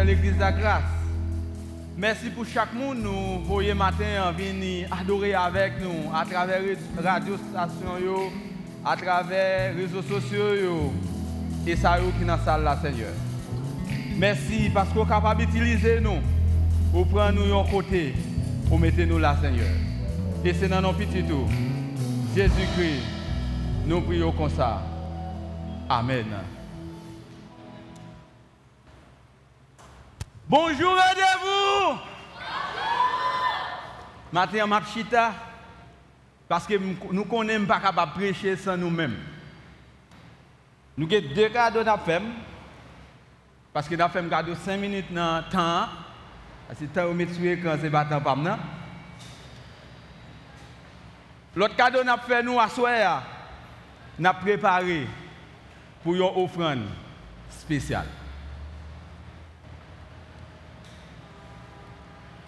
l'église de la grâce. Merci pour chaque monde nous voyez matin venir adorer avec nous à travers les radio stations, à travers les réseaux sociaux et ça qui dans la salle là, Seigneur. Merci parce qu'on est capable d'utiliser nous pour prendre nous un côté pour mettre nous là, Seigneur. Et c'est dans nos petits tours. Jésus-Christ, nous prions comme ça. Amen. Bonjour, aidez-vous. Matin, ma chita, parce que nous connaissons pas capable de prêcher sans nous-mêmes. Nous avons deux cadeaux à faire, parce que nous avons cadeau 5 minutes dans le temps, c'est le temps où je suis quand c'est pas temps pour L'autre cadeau nous fait nous à soir, nous préparé pour une offrande spéciale.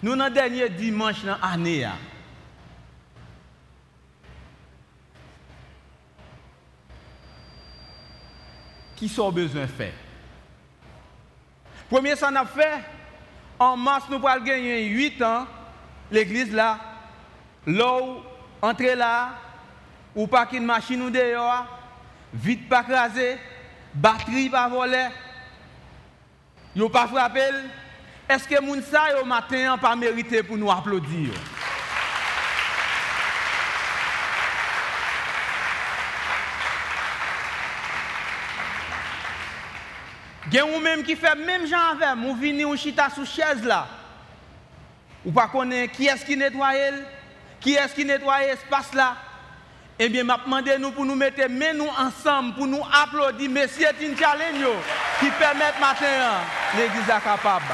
Nous, dans le dernier dimanche de l'année, qui sont besoin de faire Premier, ça a fait, en mars, nous allons gagner 8 ans, l'église là, l'eau, entrer là, ou pas qu'une machine ou dehors, vite pas crasé, batterie pas volée, yo pas frappé. Est-ce que moun sa yo matin pas mérité pour nous applaudir? Y a même qui fait même gens avec, vous venez ou chita sous chaise là. Ou pas connaître qui est-ce qui nettoie, qui est-ce qui nettoie l'espace là. Eh bien, m'a demandé nous pour nous mettre ensemble, pour nous applaudir, un challenge qui permet matin l'église capable.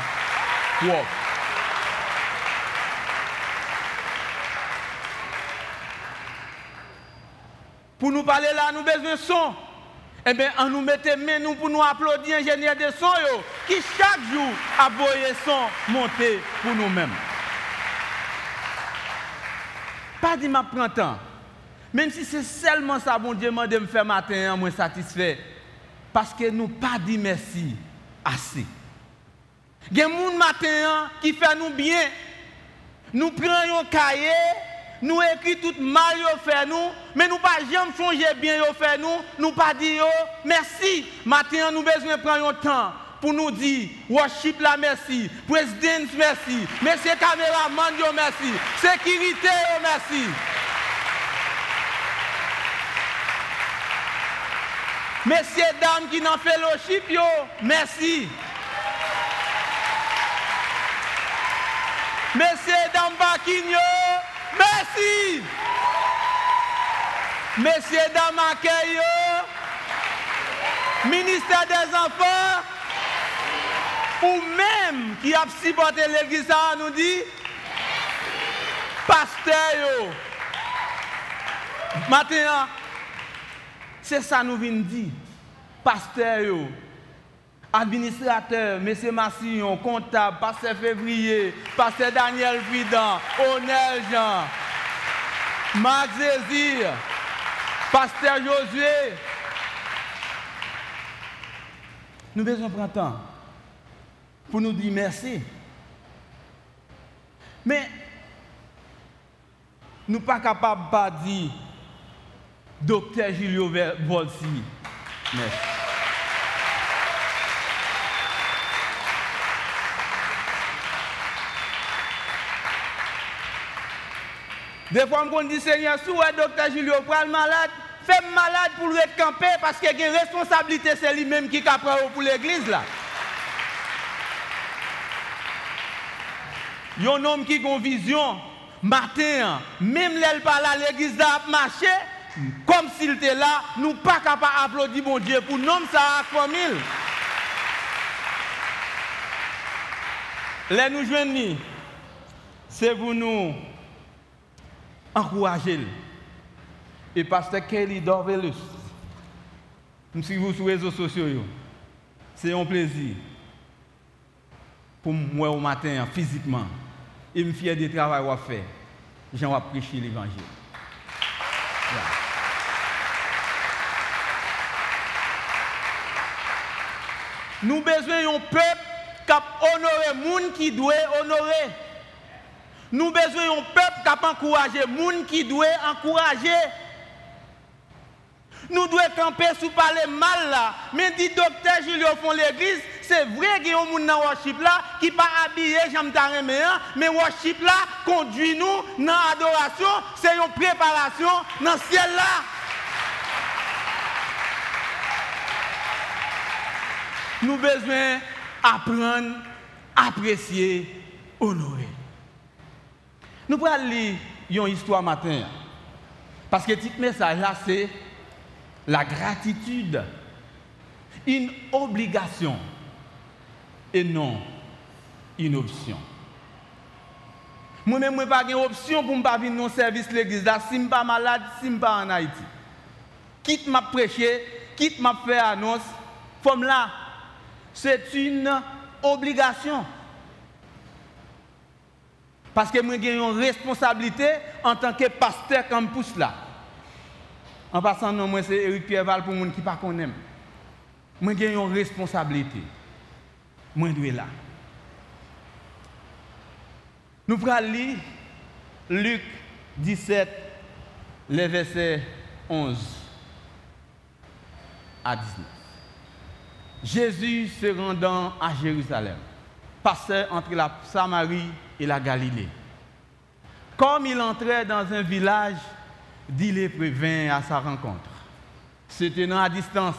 Pour nous parler là, nous besoin de son. Eh bien, on nous mettait nous pour nous applaudir ingénieur de son qui chaque jour a voyé son monter pour nous-mêmes. Pas dit ma temps. Même si c'est seulement ça, bon Dieu m'a de me faire matin, moi satisfait. Parce que nous pas dit merci assez. Il y a des matin qui fait nous bien. Nous prenons un cahier, nous écrivons tout mal fait nous, mais nous pas jamais changer bien fait nous, nous pas dire merci. Matin nous besoin prendre un temps pour nous dire worship la merci, président merci, monsieur caméraman merci, sécurité merci. Messieurs, dames qui n'ont fait fellowship, yo, merci. Mesye Dambakinyo, mersi. Mesye Damakeyo, minister des enfants, ou menm ki ap sipote l'Eglise a nou di, pasteyo. Maten an, se sa nou vin di, pasteyo. Administrateur, M. Massillon, comptable, pasteur Février, pasteur Daniel Vidan, Onel Jean, Marc pasteur Josué. Nous besoin prendre temps pour nous dire merci. Mais nous ne sommes pas capables de dire Docteur Julio Volsi. Merci. Des fois, on dit Seigneur, si le docteur Julio prend malade, fait malade pour le camper parce qu'il a une responsabilité, c'est lui-même qui a pour l'église. là. Il y a un homme qui a une vision, matin, même l'elle parle à l'église, a marché, comme s'il était là, nous pas capables d'applaudir mon Dieu pour nous, ça à mille. Les nous joignent, c'est pour nous encourager. Et pasteur Kelly Dorvelus, nous suivons sur les réseaux sociaux. C'est un plaisir pour moi au matin, physiquement. Et me fier du travail qu'on fait. J'ai prêcher l'évangile. Nous besoin d'un peuple cap honorer moun qui doit honorer. Nous besoin d'un peuple qui encourager moun qui doit encourager. Nous devons camper sous parler mal là. Mais dit docteur Julio font l'église, c'est vrai qu'il y a un monde dans worship là qui pas habillé j'aime mais worship là conduit nous dans l'adoration, c'est une préparation dans le ciel là. Nous besoin apprendre, apprécier, honorer. Nous allons lire une histoire matin. Parce que petit message là, c'est la gratitude, une obligation et non une option. Moi-même, je n'ai pas d'option pour ne pas venir dans service de l'église. Si je ne suis pas malade, si je ne suis pas en Haïti. Quitte m'a prêcher, quitte m'a fait annonce, comme là, c'est une obligation. Parce que moi, j'ai une responsabilité en tant que pasteur campus là. En passant, non, moi, c'est Eric Pierre Val pour les gens qui ne connaissent pas. Moi, j'ai une responsabilité. Moi, je suis là. Nous allons lire Luc 17, les versets 11 à 19. Jésus se rendant à Jérusalem, passait entre la Samarie et la Galilée. Comme il entrait dans un village, les vint à sa rencontre. Se tenant à distance,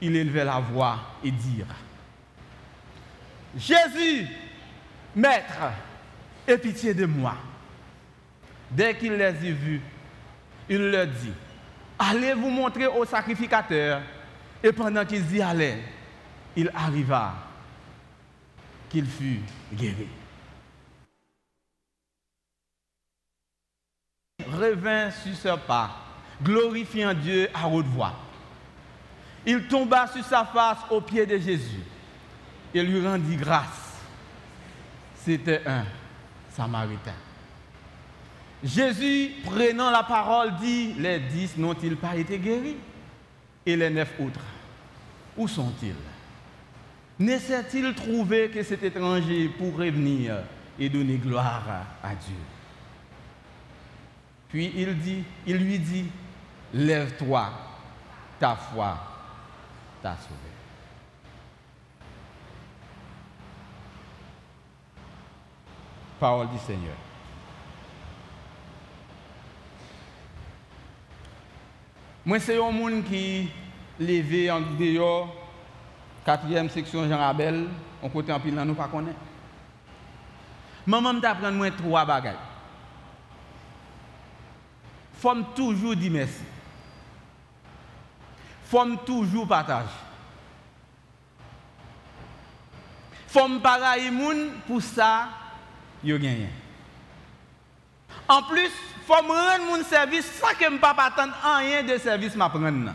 il élevait la voix et dit Jésus, Maître, aie pitié de moi. Dès qu'il les eut vus, il leur dit Allez vous montrer au sacrificateur. Et pendant qu'ils y allaient, il arriva qu'il fut guéri. Revint sur ce pas, glorifiant Dieu à haute voix. Il tomba sur sa face aux pieds de Jésus et lui rendit grâce. C'était un Samaritain. Jésus, prenant la parole, dit, les dix n'ont-ils pas été guéris? Et les neuf autres, où sont-ils? N'essaie-t-il trouvé que cet étranger pour revenir et donner gloire à Dieu? Puis il, dit, il lui dit, lève-toi, ta foi t'a sauvé. Parole du Seigneur. Moi, c'est un monde qui levé en dehors, quatrième section Jean Abel, on côté en pile, nous pas connaît. Maman m'apprend moi trois bagages faut toujours dire merci. faut toujours partager. faut me parler pour ça, yo gagné. En plus, faut me rendre mon service sans que je ne pas attendre rien de service m'a prendre.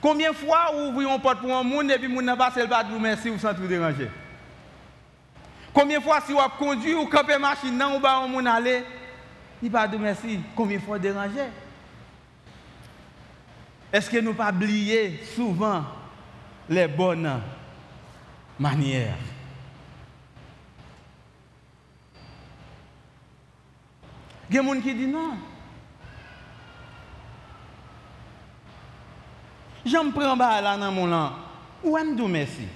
Combien de fois vous ouvrez une porte pour un monde et puis vous n'a pas pas de merci ou sans tout déranger? Combien de fois si vous conduit ou camper machine dans ou ba on moun aller, il pas de merci. Combien de fois déranger? Est-ce que nous pas oublier souvent les bonnes manières? Il y a des gens qui disent non. Je me prends là dans mon lan. Ou est-ce merci?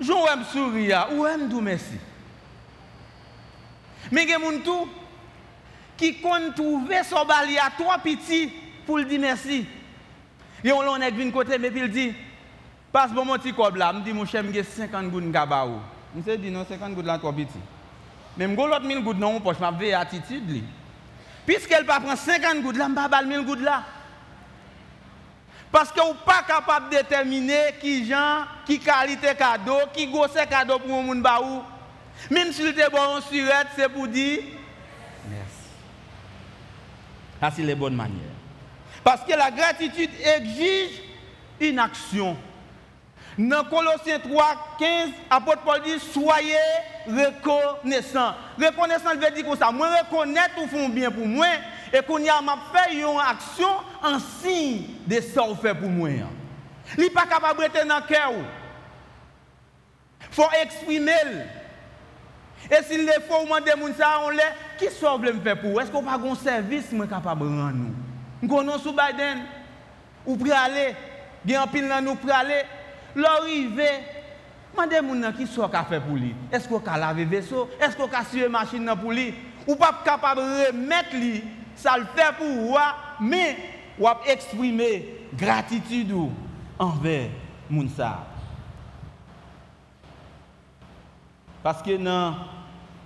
Joun wèm souri ya, wèm dou mersi. Men gen moun tou, ki kon touve so bali a to piti pou l di mersi. Yon lon ek vin kote me pil di, pas bon moti kob la, mdi mou chèm gen 50 goud nga ba ou. Mse di non 50 goud la to piti. Men mgo lot 1000 goud nan ou poch, ma ve atitid li. Piske el pa pran 50 goud la, mba bal 1000 goud la. Parce que vous pas capable de déterminer qui gens, qui qualité cadeau, qui gosse cadeau pour un monde baou. Même si vous êtes bon surette, c'est pour dire merci. C'est les bonnes manières. Parce que la gratitude exige une action. Dans Colossiens 3, 15, apôtre Paul dit Soyez reconnaissants. Reconnaissant veut dire comme ça. Moi, reconnaître ou font bien pour moi E kon ya map fè yon aksyon an sin de sa ou fè pou mwen. Li pa kapab rete nan kè ou. Fò eksprime l. E si le fò ou mande moun sa an lè, ki sa ou ble m fè pou? Esko pa gon servis mwen kapab ran nou? M konon sou Biden, ou pralè, gen apil nan nou pralè, lor rive, mande moun nan ki sa ou ka fè pou li? Esko ka lave veso? Esko ka siye masin nan pou li? Ou pa kapab remet li? Ça le fait pour vous, mais ou exprimer gratitude envers Mounsa. Parce que dans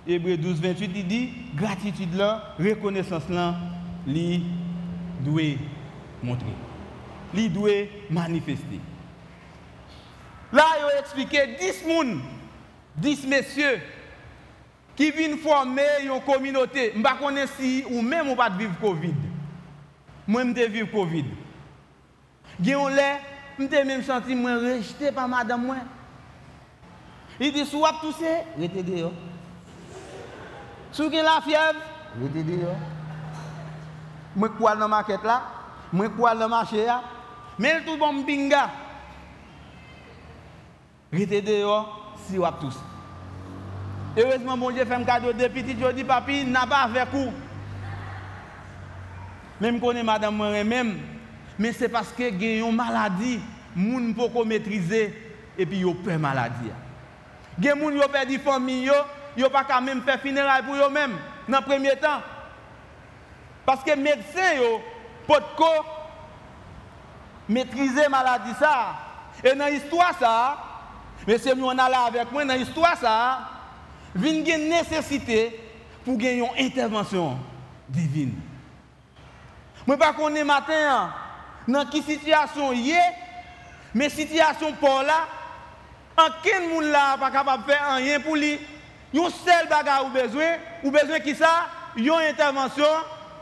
Hébreu 12, 28, il dit gratitude là, reconnaissance là, lui doit montrer. Lui doit manifester. Là, il a expliqué 10 personnes, 10 messieurs ki vin forme yon kominote. Mba konen si ou men mou pat viv COVID. Mwen mte viv COVID. Gen yon le, mte men chanti mwen rejte pa madam mwen. I di sou ap touse, rete de yo. Sou gen la fiev, rete de yo. Mwen kwa nan maket la, mwen kwa nan mache ya. Men tout bon mbinga. Rete de yo, si wap touse. Heureusement, mon Dieu fait un cadeau de petit, je dis, papi, n'a pas avec vous. Même connais madame moi-même, mais c'est parce que y a une maladie, moun ne peut pas maîtriser et puis il peur maladie. Gen moun yo perdu famille yo, yo pas quand même funérailles pour eux même dans le premier temps. Parce que médecin yo peut ko maîtriser maladie ça. Et dans l'histoire ça, monsieur nous on a là avec moi dans l'histoire vient une nécessité pour gagner une intervention divine. Moi pas connais matin dans quelle situation y est, mais situation pour là aucun monde là pas capable de faire rien pour lui. Yon seul bagage ou besoin, ou besoin qui ça? Une intervention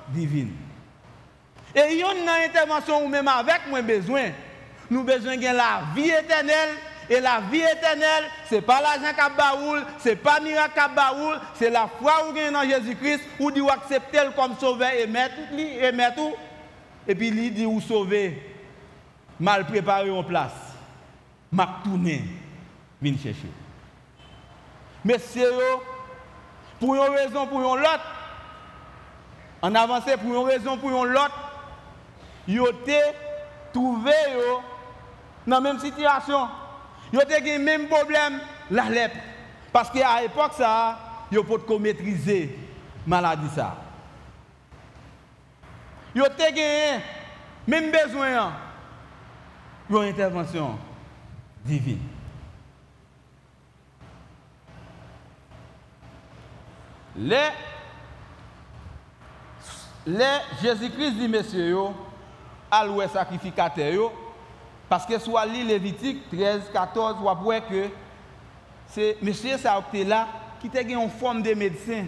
divine. Et yon une intervention ou même avec moi besoin. Nous besoin de la vie éternelle et la vie éternelle, ce n'est pas l'argent qui baoul, ce n'est pas miracle qui baoul, c'est la foi ou gagne dans Jésus-Christ, ou dit accepter comme sauveur et mettre et mettre Et puis il dit ou sauver, mal préparé en place, m'a tourné viennent chercher. Messieurs, pour une raison, pour une autre, en avancé pour une raison, pour une autre, ils ont trouvé dans la même situation. Ils ont le même problème, la lèpre. Parce qu'à l'époque, ça, ils pas maîtriser la maladie. Ça. Ils ont même besoin d'une intervention divine. Les, Jésus-Christ dit, messieurs, à l'ouest sacrificateur, parce que soit lit Lévitique 13, 14, vous voyez que c'est monsieur ça là qui a une forme de médecin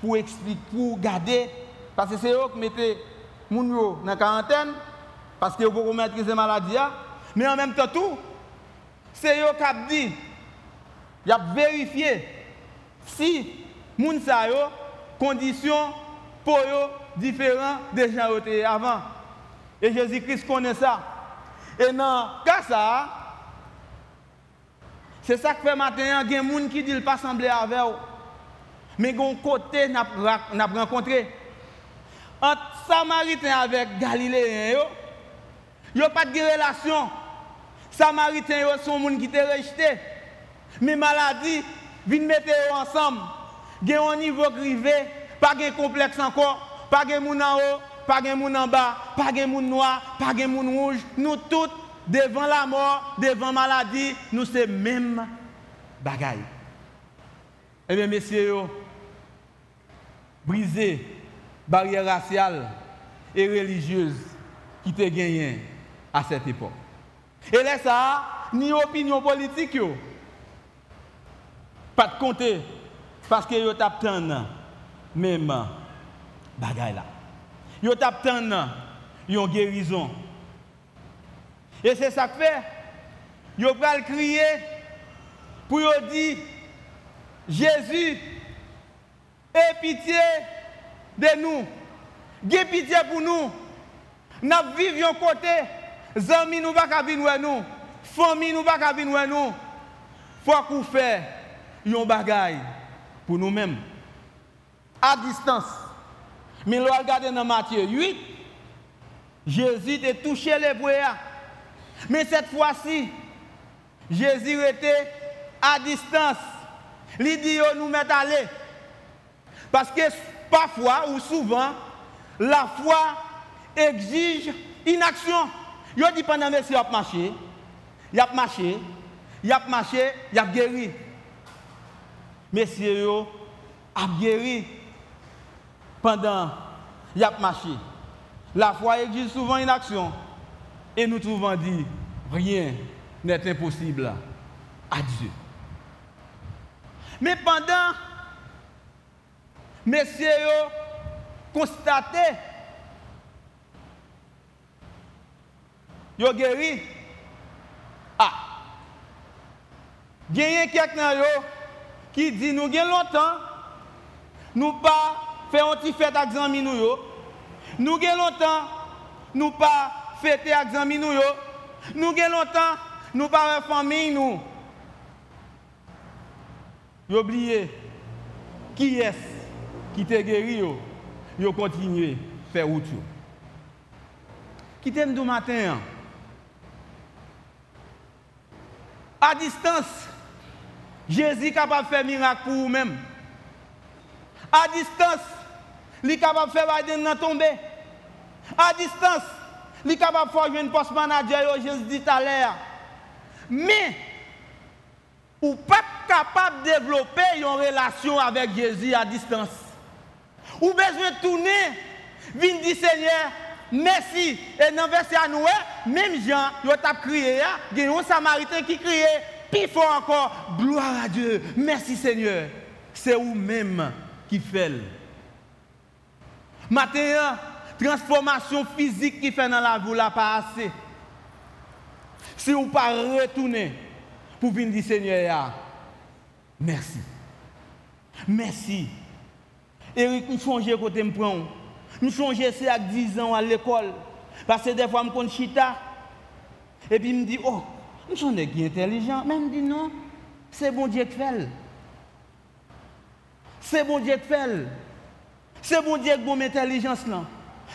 pour expliquer, pour garder, parce que c'est eux qui mettent moun dans la quarantaine, parce que vous maîtriser la maladie, mais en même temps tout, c'est eux qui dit, il a vérifié si sa yo, conditions pour eux différentes des gens avant. Et Jésus-Christ connaît ça. Et dans ce cas c'est ça que fait matin, il y a des gens qui disent pas sembler avec eux. Mais d'un côté, nous avons rencontré. Entre Samaritains avec Galiléens, il n'y a pas de relation. Samaritains sont des gens qui ont rejeté. Mais maladie, viennent mettre ensemble gen un niveau grivé, pas de complexe encore, pas de moun en haut, pas de moun en bas, pas de moun noir, pas de moun rouge. Nous tous, devant la mort, devant la maladie, nous sommes même bagaille. Eh bien, messieurs, briser barrière raciale et religieuse qui te gagné à cette époque. Et là, ça, ni opinion politique, pas de compter parce que yo tap même bagay là. Yo tap yon guérison. Et c'est ça que fait. Yo le crier pour dire Jésus, aie pitié de nous. Gè pitié pour nous. Nous vivons côté. Amis nous pas venir nous. Famille nous pas venir nous. Faut qu'on fait un bagaille pour nous-mêmes. À distance. Mais nous regardons dans Matthieu 8, Jésus a touché les bouillards. Mais cette fois-ci, Jésus était à distance. Il dit nous met aller. Parce que parfois ou souvent, la foi exige une action. Il dit pendant que il a marché, il a marché, il a marché, il a guéri. Messieurs, a guéri pendant qu'il a marché. La foi exige souvent une action. Et nous trouvons dit, rien n'est impossible à Dieu. Mais pendant, messieurs, constaté, yo guéri. Ah, y a quelqu'un qui dit nous avons longtemps, nous pas faire un petit fête avec nous. Nous avons longtemps, nous pas fêter avec les nous. Nous avons longtemps, nous pas famille nous. Vous oubliez qui est-ce qui t'a guéri yo, yo continué à faire route. Qui t'aime du matin. À distance, Jésus est capable de faire miracle pour vous-même. À distance, capable de faire Biden. À distance, il est capable de faire une post manager, Jésus dit à l'heure. Mais, ou pas capable de développer une relation avec Jésus à distance. Ou de tourner, venir dire Seigneur, merci. Et dans verset à nous, même Jean, il a crié, il y a un samaritain qui criait, puis fort encore, gloire à Dieu, merci Seigneur. C'est vous-même qui fait. Matin, transformation physique qui fait dans la vie, là pas assez. Si vous pas retourner pour venir dire Seigneur, merci. Merci. Eric, nous changeons côté me. Nous changeons c'est à 10 ans à l'école. Parce que des fois, je me chita. Et puis, il me dit, oh, nous sommes intelligents. Mais il me dit, non, c'est bon Dieu qui fait. C'est bon Dieu qui fait. C'est bon Dieu qui a intelligence là.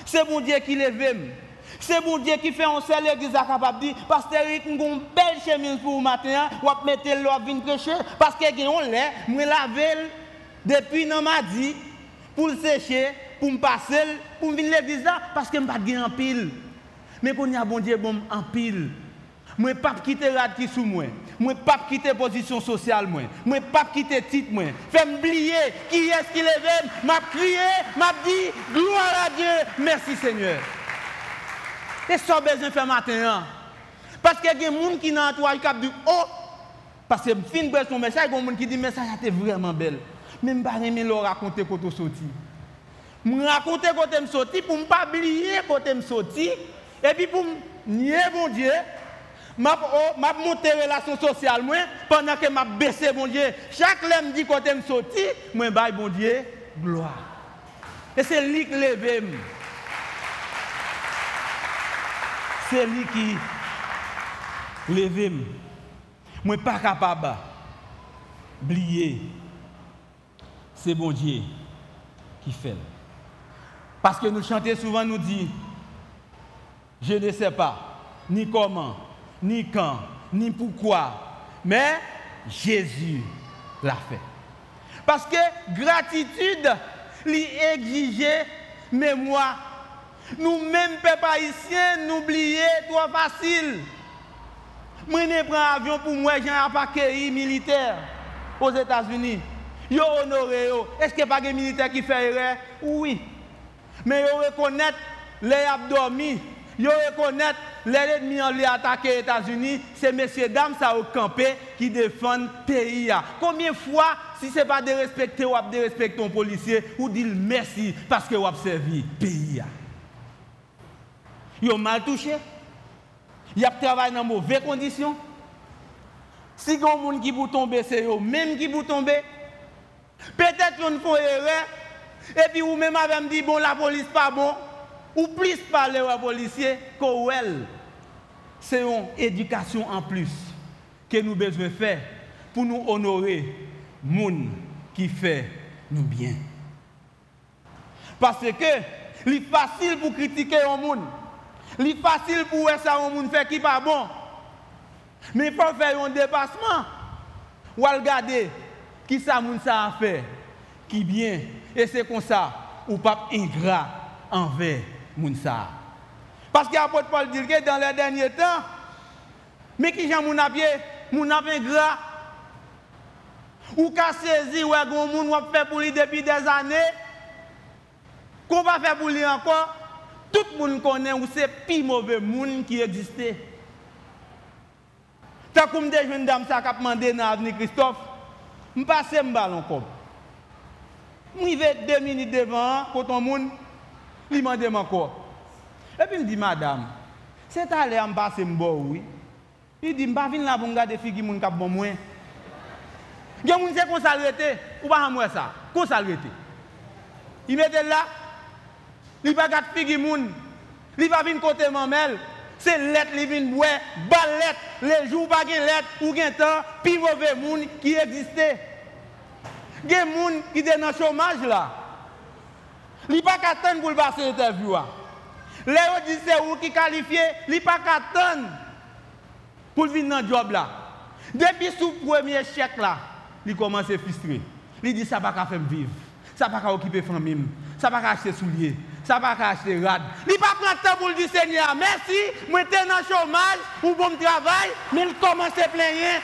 C'est bon Dieu qui lève. C'est bon Dieu qui fait un seul église capable de dire, Pasteur Eric, nous avons une belle chemise pour vous matin, ou à mettre l'eau venir prêcher, parce que on lait, moi laver depuis non m'a dit, pour le sécher, pour me passer, pour venir l'église là, parce que je ne pas en pile. Mais il y a bon Dieu, bon en pile. Moi, pas quitter rad qui sous moi. Moi, pas quitter position sociale moi. Moi, pas quitter titre moi. Fais oublier qui est-ce qui lève, m'a crié, m'a dit gloire à Dieu. Merci Seigneur. Et ça besoin faire matin. Parce qu'il y a des gens qui dans l'entourage qui dit oh parce que fin de son message, il y a des gens qui disent message était vraiment belle. Mais je ne vais pas raconter quand je sorti. Je raconter quand je sorti pour ne pas oublier quand je sorti. Et puis pour nier mon Dieu, je oh, monté relation sociale moi, pendant que je baissé mon Dieu. Chaque me dit quand je sorti, je baille mon Dieu gloire. Et c'est lui qui lève. C'est lui qui ne suis pas capable d'oublier c'est bon Dieu qui fait. Parce que nous chantons souvent, nous dit, je ne sais pas ni comment, ni quand, ni pourquoi, mais Jésus l'a fait. Parce que gratitude, lui exigeait mémoire. Nous-mêmes, peuple haïtien, n'oublier trop facile. Moi, je prends un avion pour moi, j'ai un paquet militaire aux États-Unis yo honoré. Est-ce qu'il n'y a pas de militaires qui fait erreur? Oui. Mais yo reconnaît les abdomis, yo reconnaît les ennemis en les attaquer les États-Unis, c'est messieurs dames ça au qui défendent pays. Combien de fois si ce n'est pas de respecter ou de respecter un policier ou dire merci parce que vous servi pays. Ont mal touché. Ils ont travaillé dans de mauvaises conditions. Si a des gens qui vont tomber, c'est eux même qui vont tomber. Peut-être qu'on fait erreur, Et puis, ou même avez dit, bon, la police pas bon. Ou plus parler aux policiers que elle. C'est une éducation en plus que nous devons faire pour nous honorer gens qui fait nous bien. Parce que c'est facile pour critiquer un monde. C'est facile pour ça un monde fait qui pas bon. Mais il faut faire un dépassement. Ou regarder qui ça ça a fait qui bien et c'est comme ça ou pas ingrat envers moun ça. Parce que Paul dit que dans les derniers temps mais qui j'en moun a pied, moun a ingrat ou qu'a saisi ou gon moun ou fait pour lui depuis des années qu'on va faire pour lui encore tout le monde connaît ou c'est plus mauvais monde qui existait. Tant comme des jeunes dames qui demandé dans l'avenir Christophe, je passe un ballon comme. Je vais deux minutes devant pour ton monde, il demande encore. Et puis il me dit madame, c'est allé en passer un bon oui. Il dit, je ne vais pas venir là pour regarder les filles qui sont bon moins. Il y a des gens qui sont ou pas moi ça, qu'on s'arrêter. Il mettait là, il va pas figi moun. Il va venir côté mamel. C'est lettre li vinn boire, balette, les jours pas gen lettre ou gen temps, pi mauvais moun qui existait. Gen moun dans chômage là. Il pas qu'attendre pour passer interview. Les autres disent c'est ou qui qualifié, il pas qu'attendre pour venir dans job là. Depuis sous premier chèque là, il commence à frustrer. Il dit ça pas qu'à faire vivre. Ça pas qu'à occuper famille, ça pas qu'à acheter souliers ça va pas acheter rad. Il pas prendre temps pour le dire Seigneur, merci, moi j'étais dans le chômage ou bon travail, mais il commence à plaindre.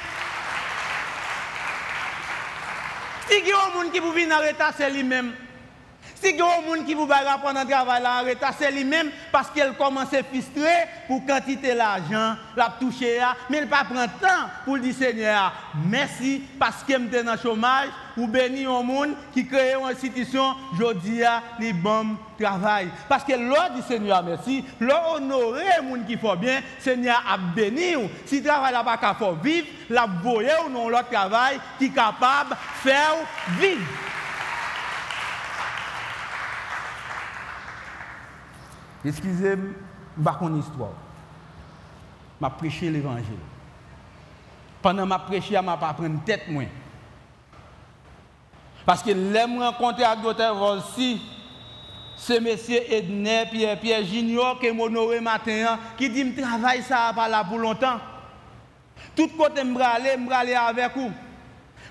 Si il y a un monde qui vous vient en c'est lui-même. Si il y a un monde qui vous va prendre un travail c'est lui-même parce qu'elle commence à frustrer pour quantité d'argent, la toucher, mais il pas prendre temps pour dire Seigneur, merci parce que suis dans le chômage ou béni un monde qui crée une institution, je dis les bons travail. Parce que l'ordre du Seigneur, merci, l'ordre honorer les gens qui font bien, Seigneur a béni. Si le travail n'a pas qu'à vivre, la voyer ou non l'autre travail qui est capable de faire vivre. Excusez-moi, je ne pas histoire? Je prêché l'évangile. Pendant que je prêché, je ne pas prendre tête. Parce que l'aime rencontrer avec docteur Volsi, c'est monsieur Edner Pierre Pierre Junior qui honoré matin, qui dit je travaille ça pas là pour longtemps. Tout côté je aller, je aller avec vous.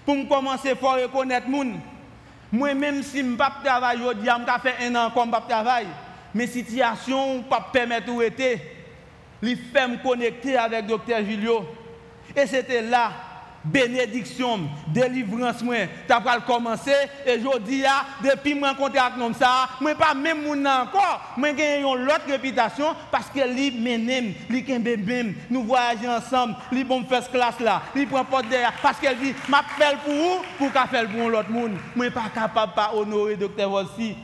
Pour me commencer à reconnaître les gens. Moi, même si je ne pas travailler aujourd'hui, je vais faire un an comme je travaille. Mais situation ne pas permettre de rester. Il fait me connecter avec le docteur Julio. Et c'était là bénédiction, délivrance, moi, tu as commencer et je dis, depuis que je rencontre avec nous, ça, moi pas même mon encore, moi j'ai une autre réputation parce que lui menem, lui bébé, nous voyageons ensemble, lui bon first class là, lui prend porte derrière parce qu'elle dit, m'appelle pour vous, pour qu'elle fasse pour l'autre monde. Moi pas capable de honorer docteur aussi.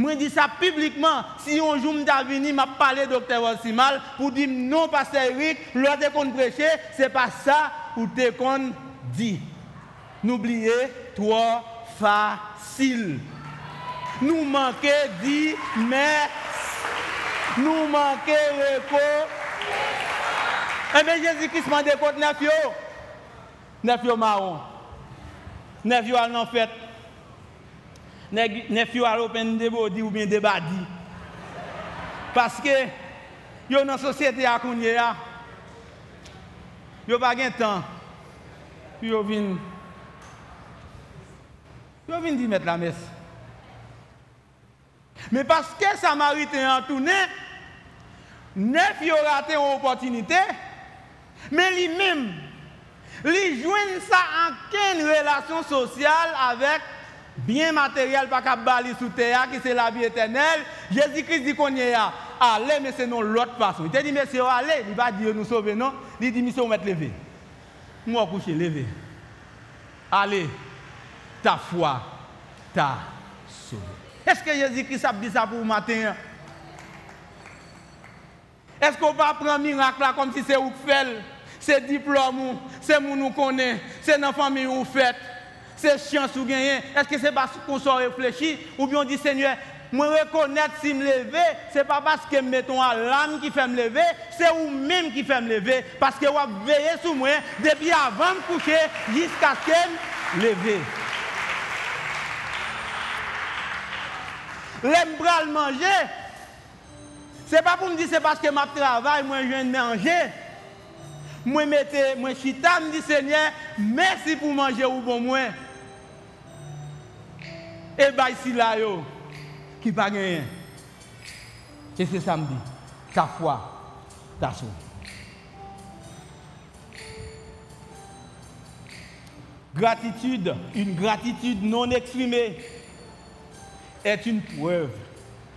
Moi dis ça publiquement. Si un jour je venu, m'a parlé docteur aussi mal pour dire non, pasteur Eric, l'autre qu'on prêcher, c'est pas ça ou te qu'on dit. N'oubliez, toi, facile. Nous manquons dit mais nous manquons repos. Eh bien, Jésus-Christ m'a dit neuf yo. Neuf yo marron. Neuf yo en fait. Neuf yo à l'open de body ou bien de badi. Parce que, yo dans société à Kounia, yo pas de temps. Yo vinn yo vinn di mettre la messe. Mais parce que Samaritain en tourné, neuf yo raté une opportunité, mais lui-même, lui joigne ça en relation sociale avec bien matériel pas qu'à bali sous terre qui c'est la vie éternelle. Jésus-Christ dit qu'on y est allez mais c'est non l'autre façon. Il te dit monsieur allez, il va dire nous sauver non, il dit monsieur on mettre lever. Moi coucher lever. Allez, ta foi t'a sauvé. Est-ce que Jésus-Christ a dit ça pour vous matin? Est-ce qu'on va prendre un miracle là comme si c'est vous fait? C'est diplôme, c'est nous nous connaît, c'est notre famille ou fait. C'est chance ou gagner. Est-ce que c'est parce qu'on s'en réfléchit ou bien on dit Seigneur, moi reconnaître si me lever, c'est pas parce que mettons à l'âme qui fait me lever, c'est vous-même qui fait me lever parce que vous veillez sur moi depuis avant de coucher jusqu'à ce que me lever. L'aime le manger. C'est pas pour me dire c'est parce que je travaille, moi je viens de manger. Moi mettez moi chita me dit Seigneur, merci pour manger ou bon moi. Et bah ici là yo qui pas rien. Et c'est ça me dit. Ta foi, ta soif. Gratitude, une gratitude non exprimée est une preuve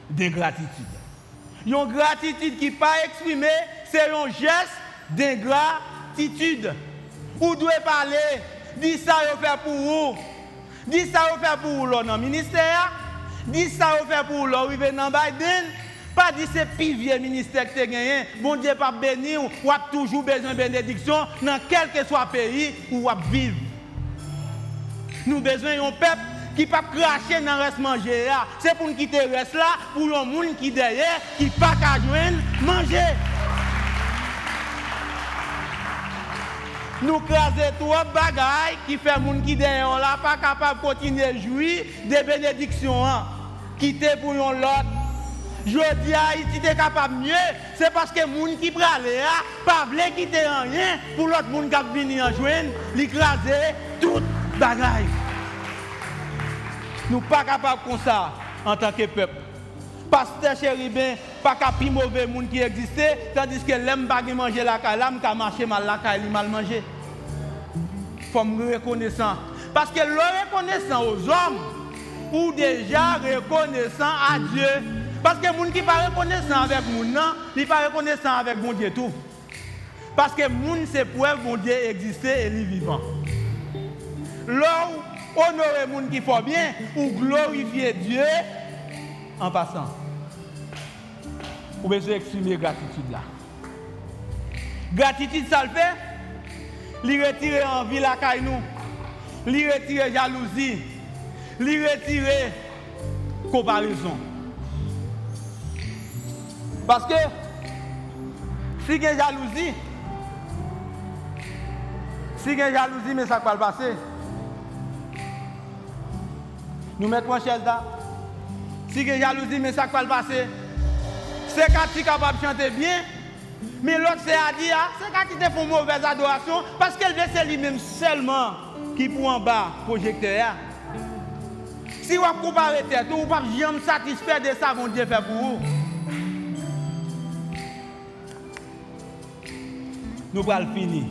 d'ingratitude. Une gratitude qui n'est pas exprimée, c'est un geste d'ingratitude. Vous devez parler, dis ça, vous fait pour vous. Dis ça, vous fait pour vous dans le ministère? Dis ça, vous fait pour vous dans Biden? Pas dire c'est vieux ministère que tu as gagné. Bon Dieu, pas béni, ou a toujours besoin de bénédiction dans quel que soit le pays où vous vivez. Nous besoin d'un peuple qui pas cracher dans le reste manger. C'est pour nous quitter le reste là, pour le monde qui derrière, qui pas qu'à joindre manger. Nous craser trois bagailles qui fait monde qui derrière là pas capable de continuer à jouir des bénédictions. Hein. Quitter pour l'autre. Je dis à Haïti est capable mieux, c'est parce que gens qui prennent là, pas veulent quitter rien pour l'autre monde qui venir en joindre, l'écraser toute bagaille. Nous ne sommes pas capables comme ça en tant que peuple. Pasteur chérubin, pas de mauvais monde qui existait, tandis que l'aime pas manger la caille, l'âme qui marché mal la caille, mal manger. Il faut me reconnaissant. Parce que le reconnaissant aux hommes, ou déjà reconnaissant à Dieu. Parce que les gens qui ne sont pas reconnaissant avec nous, non, ils ne sont pas reconnaissant avec mon Dieu tout. Parce que les gens, c'est preuve mon Dieu existe et il est vivant. Là honorer les gens qui font bien ou glorifier Dieu en passant. Vous besoin exprimer gratitude là. Gratitude, ça le fait. Lui retirer envie la caille nous. Lui retirer jalousie. Lui retirer comparaison. Parce que si y a jalousie, si il y a jalousie, mais ça va le passer. Nous mettons chaise là. Si il y a jalousie, mais ça va le passer. Se kati kapab chante bien, men lot se a di a, se kati te fon mouvez adorasyon, paske el ve se li menm selman ki pou an ba projekte ya. Si wap kou pare tet, ou wap jom satisfer de sa bon diye fe pou ou. Nou pral fini.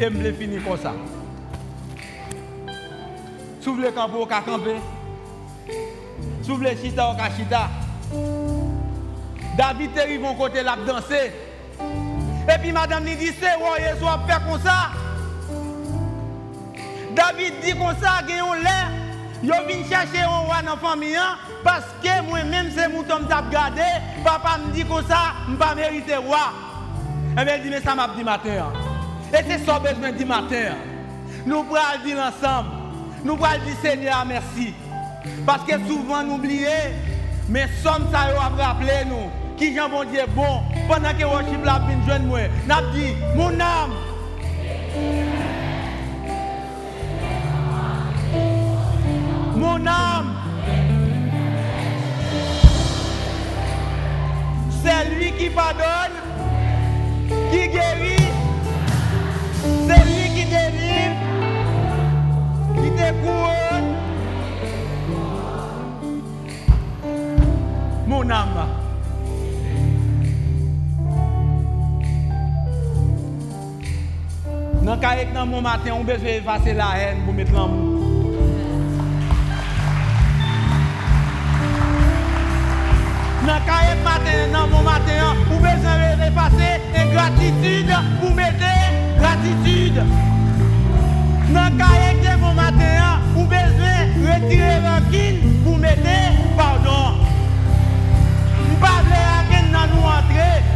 E mble fini kon sa. Sou vle kampo ou ka kampe. Sou vle chita ou ka chita. David est arrivé côté la danser. Et puis madame dit c'est ouais, soit faire comme ça. David dit comme ça, y a l'air. Yo vin chercher un roi dans la famille hein, parce que moi-même c'est mouton t'a gardé. Papa me dit comme ça, je ne pas mériter roi. Et bien il dit mais ça m'a dit matin. Hein. Et c'est ça besoin dit matin. Hein. Nous allons dire ensemble. Nous allons dire Seigneur merci. Parce que souvent nous oublions, mais somme ça va rappeler nous. Qui Jean bon Dieu bon? Pendant que worship la vient joindre moi. N'a dit mon âme. Mon âme. C'est lui qui pardonne, qui guérit, c'est lui qui délivre, qui te Mon âme. Dans le dans mon matin, on besoin effacer la haine pour mettre l'amour. Dans le matin, dans mon matin, on besoin effacer ingratitude pour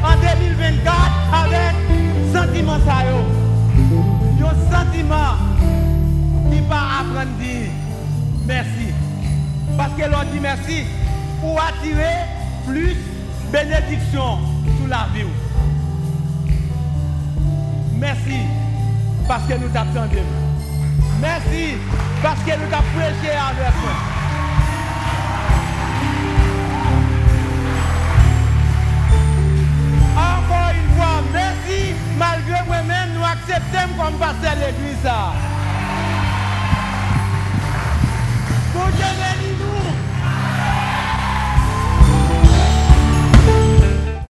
en 2024 avec sentiment ça. Un sentiment apprendre à dire merci. Parce que l'on dit merci pour attirer plus bénédiction sur la vie. Merci parce que nous t'attendons. Merci parce que nous t'avons prêché avec nous. Mè si, malgre mwen men, nou akseptem kon pase l'Eglise. Pou jenè,